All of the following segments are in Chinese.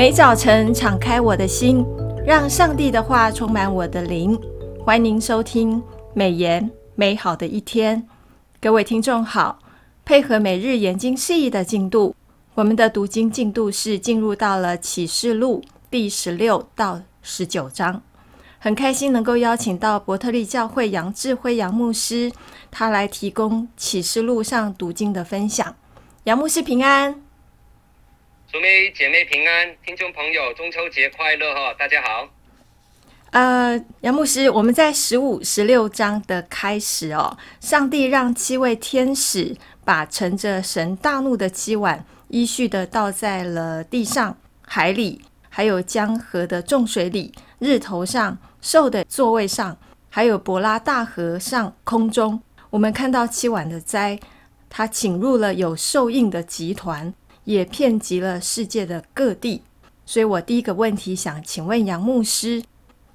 每早晨敞开我的心，让上帝的话充满我的灵。欢迎收听美言美好的一天，各位听众好。配合每日研经释义的进度，我们的读经进度是进入到了启示录第十六到十九章。很开心能够邀请到伯特利教会杨志辉杨牧师，他来提供启示录上读经的分享。杨牧师平安。祝妹姐妹平安，听众朋友中秋节快乐哈！大家好。呃，杨牧师，我们在十五、十六章的开始哦，上帝让七位天使把盛着神大怒的七碗依序的倒在了地上、海里，还有江河的重水里、日头上、兽的座位上，还有伯拉大河上、空中。我们看到七碗的灾，他请入了有兽印的集团。也遍及了世界的各地，所以我第一个问题想请问杨牧师：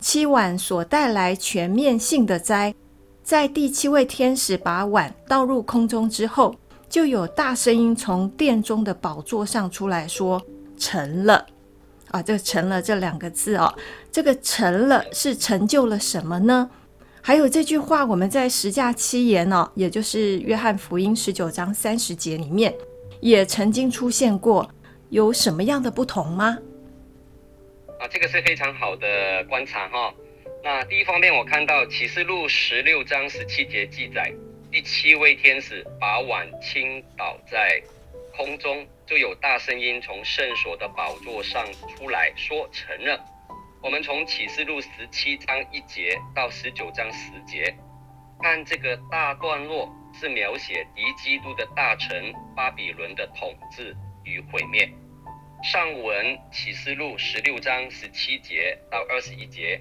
七碗所带来全面性的灾，在第七位天使把碗倒入空中之后，就有大声音从殿中的宝座上出来说：“成了。”啊，这“成了”这两个字哦，这个“成了”是成就了什么呢？还有这句话，我们在十架七言哦，也就是约翰福音十九章三十节里面。也曾经出现过，有什么样的不同吗？啊，这个是非常好的观察哈。那第一方面，我看到启示录十六章十七节记载，第七位天使把碗倾倒在空中，就有大声音从圣所的宝座上出来说：“成了。”我们从启示录十七章一节到十九章十节，看这个大段落。是描写敌基督的大臣巴比伦的统治与毁灭。上文启示录十六章十七节到二十一节，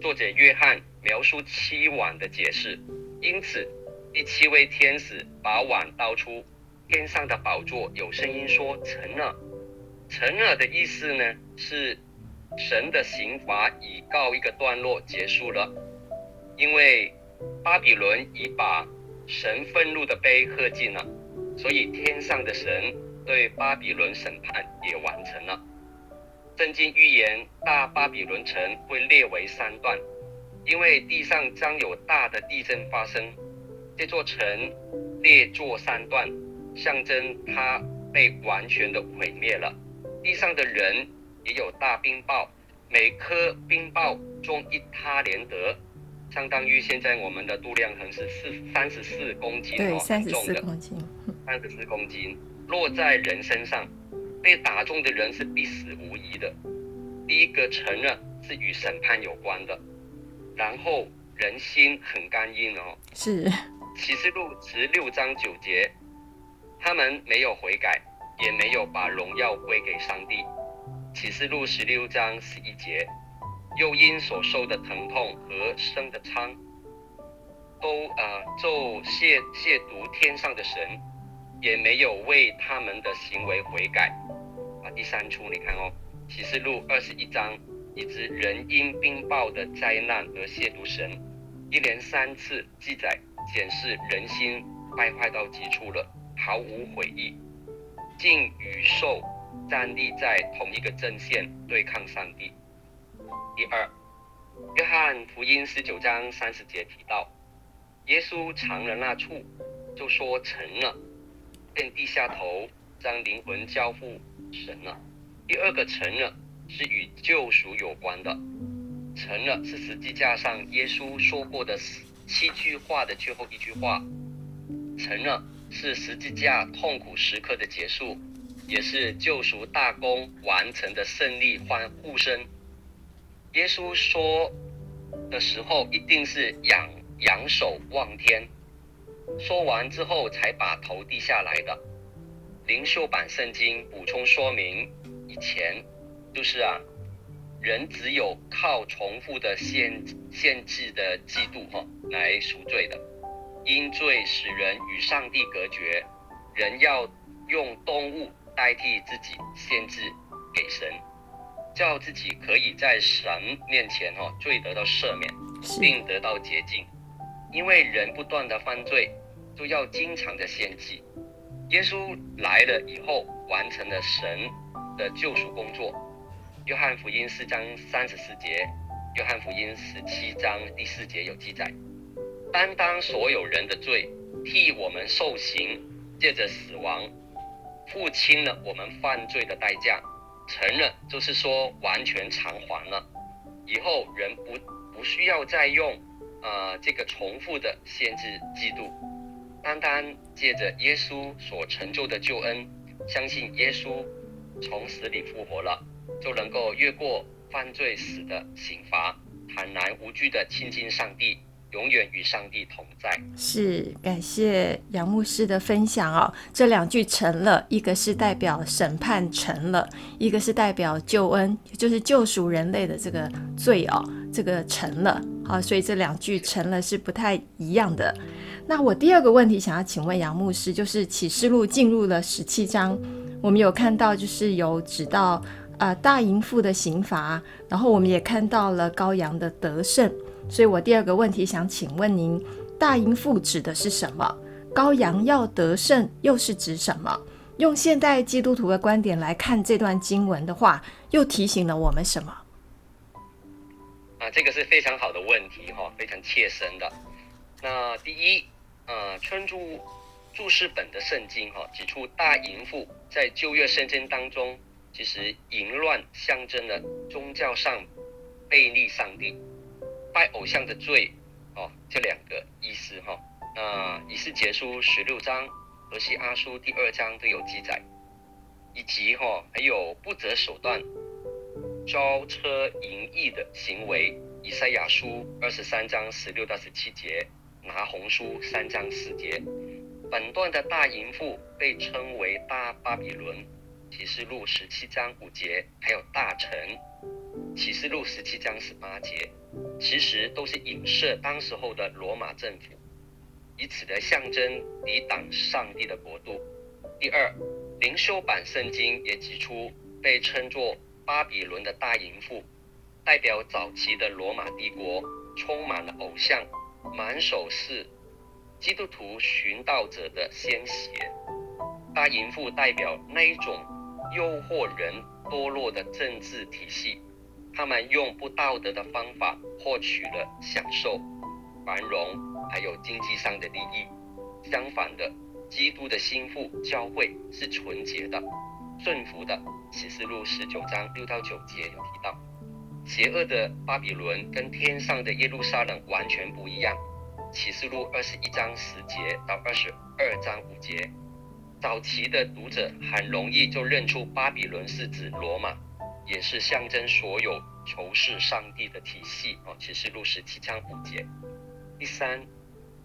作者约翰描述七碗的解释。因此，第七位天使把碗倒出，天上的宝座有声音说：“成了。”成了的意思呢，是神的刑罚已告一个段落，结束了。因为巴比伦已把神愤怒的杯喝尽了，所以天上的神对巴比伦审判也完成了。圣经预言大巴比伦城会列为三段，因为地上将有大的地震发生。这座城列作三段，象征它被完全的毁灭了。地上的人也有大冰雹，每颗冰雹重一他连得。相当于现在我们的度量衡是四三十四公斤哦，三十四公斤，三十四公斤落在人身上，被打中的人是必死无疑的。第一个承认是与审判有关的，然后人心很刚硬哦，是启示录十六章九节，他们没有悔改，也没有把荣耀归给上帝。启示录十六章十一节。又因所受的疼痛和生的疮，都啊，咒亵亵渎天上的神，也没有为他们的行为悔改。啊，第三处你看哦，启示录二十一章，以及人因冰雹的灾难而亵渎神，一连三次记载显示人心败坏到极处了，毫无悔意，竟与兽站立在同一个阵线对抗上帝。第二，约翰福音十九章三十节提到，耶稣尝了那醋，就说成了，便低下头，将灵魂交付神了。第二个成了是与救赎有关的，成了是十字架上耶稣说过的七句话的最后一句话，成了是十字架痛苦时刻的结束，也是救赎大功完成的胜利欢呼声。耶稣说的时候，一定是仰仰首望天，说完之后才把头低下来的。灵修版圣经补充说明，以前就是啊，人只有靠重复的献献祭的祭度哈来赎罪的，因罪使人与上帝隔绝，人要用动物代替自己献祭给神。叫自己可以在神面前哈罪得到赦免，并得到洁净。因为人不断的犯罪，就要经常的献祭。耶稣来了以后，完成了神的救赎工作，约翰福音四章三十四节，约翰福音十七章第四节有记载，担当所有人的罪，替我们受刑，借着死亡，付清了我们犯罪的代价，成了，就是说完全偿还了。以后人不不需要再用、呃、这个重复的先知基督，单单借着耶稣所成就的救恩，相信耶稣从死里复活了。就能够越过犯罪死的刑罚，坦然无惧的亲近上帝，永远与上帝同在。是，感谢杨牧师的分享哦。这两句成了，一个是代表审判成了，一个是代表救恩，就是救赎人类的这个罪哦，这个成了。好，所以这两句成了是不太一样的。那我第二个问题想要请问杨牧师，就是启示录进入了十七章，我们有看到就是有指到。啊、大淫妇的刑罚，然后我们也看到了羔羊的得胜，所以我第二个问题想请问您：大淫妇指的是什么？羔羊要得胜又是指什么？用现代基督徒的观点来看这段经文的话，又提醒了我们什么？啊，这个是非常好的问题哈，非常切身的。那第一，呃，春珠注释本的圣经哈，指出大淫妇在旧约圣经当中。其实淫乱象征了宗教上背逆上帝、拜偶像的罪哦，这两个意思哈。那以斯结书十六章、何西阿书第二章都有记载，以及哈、哦、还有不择手段招车淫逸的行为，以赛亚书二十三章十六到十七节，拿红书三章四节。本段的大淫妇被称为大巴比伦。启示录十七章五节，还有大城，启示录十七章十八节，其实都是影射当时候的罗马政府，以此来象征抵挡上帝的国度。第二，灵修版圣经也指出，被称作巴比伦的大淫妇，代表早期的罗马帝国，充满了偶像，满手是基督徒寻道者的鲜血。大淫妇代表那一种。诱惑人堕落的政治体系，他们用不道德的方法获取了享受、繁荣，还有经济上的利益。相反的，基督的心腹教会是纯洁的、顺服的。启示录十九章六到九节有提到，邪恶的巴比伦跟天上的耶路撒冷完全不一样。启示录二十一章十节到二十二章五节。早期的读者很容易就认出巴比伦是指罗马，也是象征所有仇视上帝的体系哦。启示录十七章五节。第三，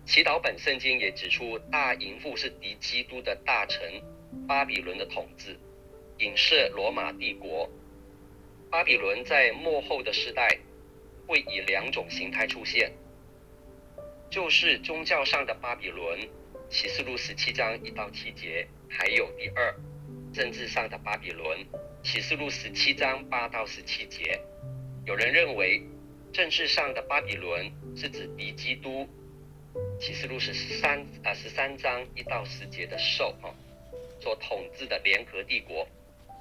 祈祷本圣经也指出，大淫妇是敌基督的大臣巴比伦的统治，影射罗马帝国。巴比伦在末后的时代会以两种形态出现，就是宗教上的巴比伦。启示录十七章一到七节，还有第二，政治上的巴比伦。启示录十七章八到十七节，有人认为政治上的巴比伦是指敌基督。启示录是十三啊十三章一到十节的兽啊所统治的联合帝国，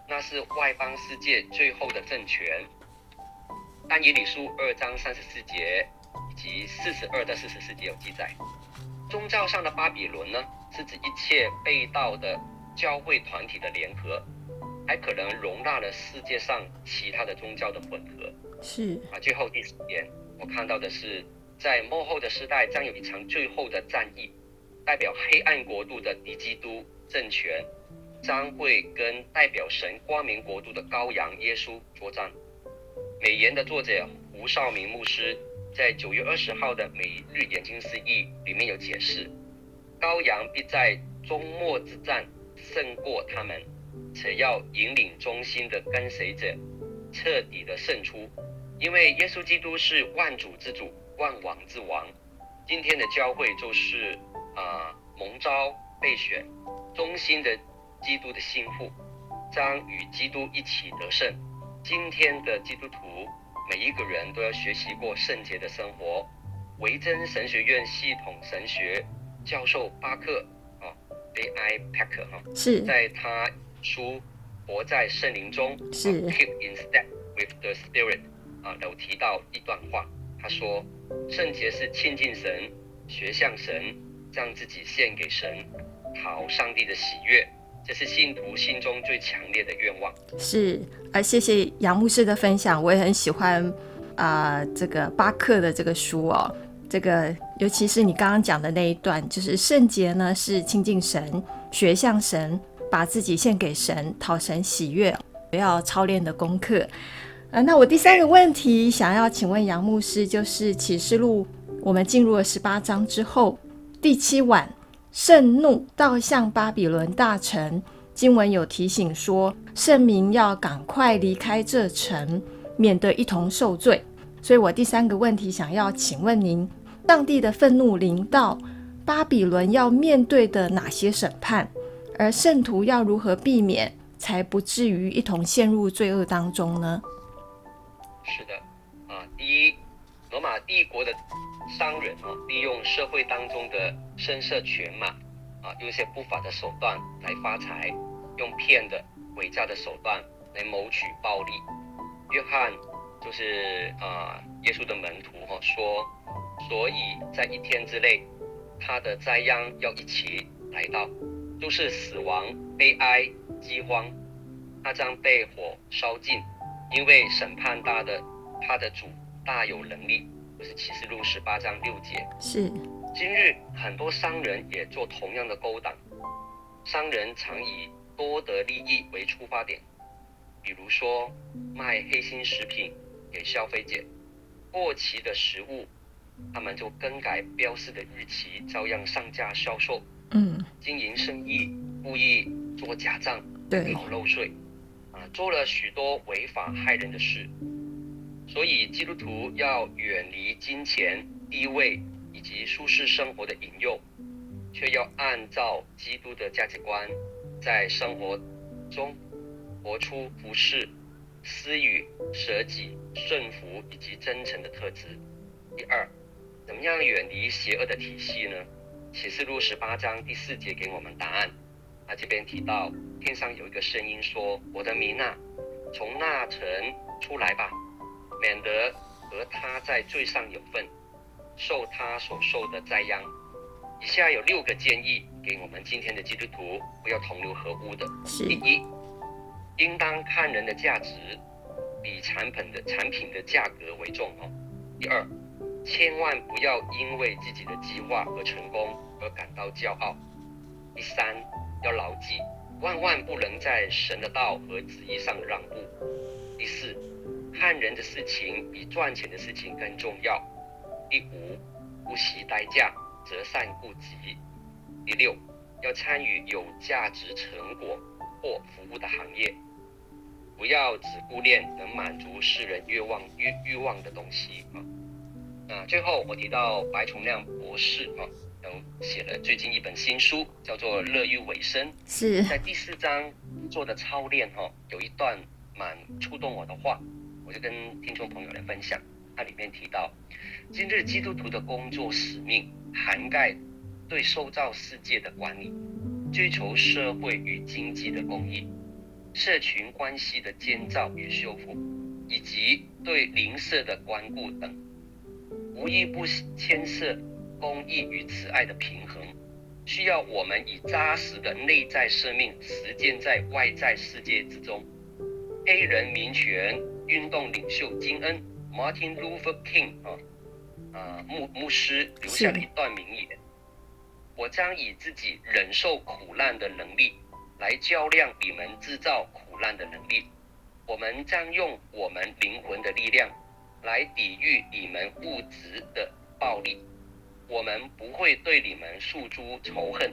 那是外邦世界最后的政权。但以理书二章三十四节以及四十二到四十四节有记载。宗教上的巴比伦呢，是指一切被盗的教会团体的联合，还可能容纳了世界上其他的宗教的混合。是啊，最后第四点，我看到的是，在幕后的时代将有一场最后的战役，代表黑暗国度的敌基督政权，将会跟代表神光明国度的羔羊耶稣作战。美言的作者胡少明牧师。在九月二十号的每日研经释义里面有解释，羔羊必在终末之战胜过他们，且要引领忠心的跟随者彻底的胜出，因为耶稣基督是万主之主、万王之王。今天的教会就是啊、蒙召备选忠心的基督的心腹，将与基督一起得胜。今天的基督徒。每一个人都要学习过圣洁的生活。维珍神学院系统神学教授巴克啊，A.I. Packer 哈，是在他书《活在圣灵中》是 Keep in Step with the Spirit 啊，有提到一段话，他说：圣洁是亲近神，学向神，让自己献给神，讨上帝的喜悦，这是信徒心中最强烈的愿望。是啊，谢谢杨牧师的分享，我也很喜欢啊、呃，这个巴克的这个书哦，这个尤其是你刚刚讲的那一段，就是圣洁呢是亲近神，学像神，把自己献给神，讨神喜悦，要操练的功课。呃，那我第三个问题想要请问杨牧师，就是启示录，我们进入了十八章之后，第七晚，圣怒倒向巴比伦大臣，经文有提醒说，圣民要赶快离开这城，免得一同受罪。所以我第三个问题想要请问您，上帝的愤怒临到巴比伦要面对的哪些审判，而圣徒要如何避免，才不至于一同陷入罪恶当中呢？是的，啊，第一，帝国的商人啊，利用社会当中的声色犬马，啊，用一些不法的手段来发财，用骗的、伪造的手段来谋取暴利。约翰就是啊，耶稣的门徒哈、说，所以在一天之内，他的灾殃要一起来到，就是死亡、悲哀、饥荒，他将被火烧尽。因为审判大的，他的主大有能力，启示录十八章六节。是，今日很多商人也做同样的勾当，商人常以多得利益为出发点，比如说卖黑心食品给消费者，过期的食物，他们就更改标示的日期，照样上架销售。嗯，经营生意故意做假账，对，逃漏税。啊做了许多违法害人的事，所以基督徒要远离金钱、地位以及舒适生活的引诱，却要按照基督的价值观，在生活中活出服侍、私语、舍己、顺服以及真诚的特质。第二，怎么样远离邪恶的体系呢？启示录十八章第四节给我们答案。他这边提到，天上有一个声音说：“我的民啊，从那城出来吧，免得和他在罪上有份，受他所受的灾殃。”以下有六个建议给我们今天的基督徒，不要同流合污的。第一，应当看人的价值比产品的产品的价格为重哦。第二，千万不要因为自己的计划和成功而感到骄傲。第三，要牢记，万万不能在神的道和旨意上让步。第四，看人的事情比赚钱的事情更重要。第五，不惜代价择善固执。第六，要参与有价值成果或服务的行业，不要只顾念能满足世人欲望欲欲望的东西啊。那，最后我提到白崇亮博士啊。写了最近一本新书，叫做《乐于委身》。是在第四章做的操练哈，有一段蛮触动我的话，我就跟听众朋友来分享。它里面提到，今日基督徒的工作使命涵盖对受造世界的管理，追求社会与经济的公益，社群关系的建造与修复，以及对邻舍的关顾等，无一不牵涉。公益与慈爱的平衡，需要我们以扎实的内在生命实践在外在世界之中。黑人民权运动领袖金恩 （Martin Luther King） 啊，啊牧牧师留下了一段名言：“我将以自己忍受苦难的能力来较量你们制造苦难的能力。我们将用我们灵魂的力量来抵御你们物质的暴力。”我们不会对你们诉诸仇恨，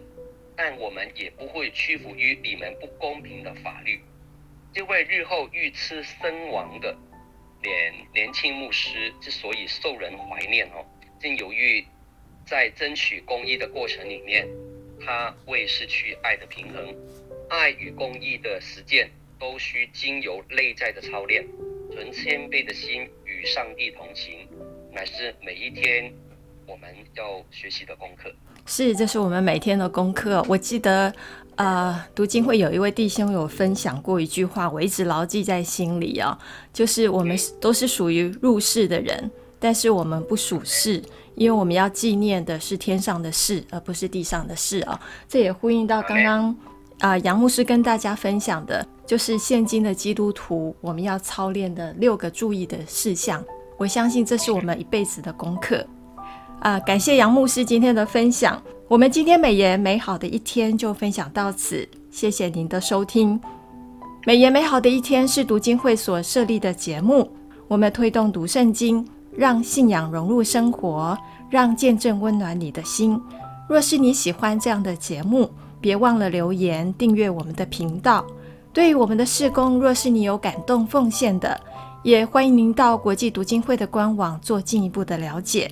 但我们也不会屈服于你们不公平的法律。这位日后遇刺身亡的年年轻牧师之所以受人怀念哦，正由于在争取公义的过程里面，他未失去爱的平衡。爱与公义的实践都需经由内在的操练，存谦卑的心与上帝同行，乃是每一天。我们要学习的功课是，这是我们每天的功课。我记得，呃，读经会有一位弟兄有分享过一句话，我一直牢记在心里啊、哦，就是我们都是属于入世的人，但是我们不属世，因为我们要纪念的是天上的事，而不是地上的事啊、哦。这也呼应到刚刚啊、呃，杨牧师跟大家分享的，就是现今的基督徒我们要操练的六个注意的事项。我相信这是我们一辈子的功课啊、感谢杨牧师今天的分享。我们今天美言美好的一天就分享到此，谢谢您的收听。美言美好的一天是读经会所设立的节目，我们推动读圣经，让信仰融入生活，让见证温暖你的心。若是你喜欢这样的节目，别忘了留言订阅我们的频道。对于我们的事工，若是你有感动奉献的，也欢迎您到国际读经会的官网做进一步的了解。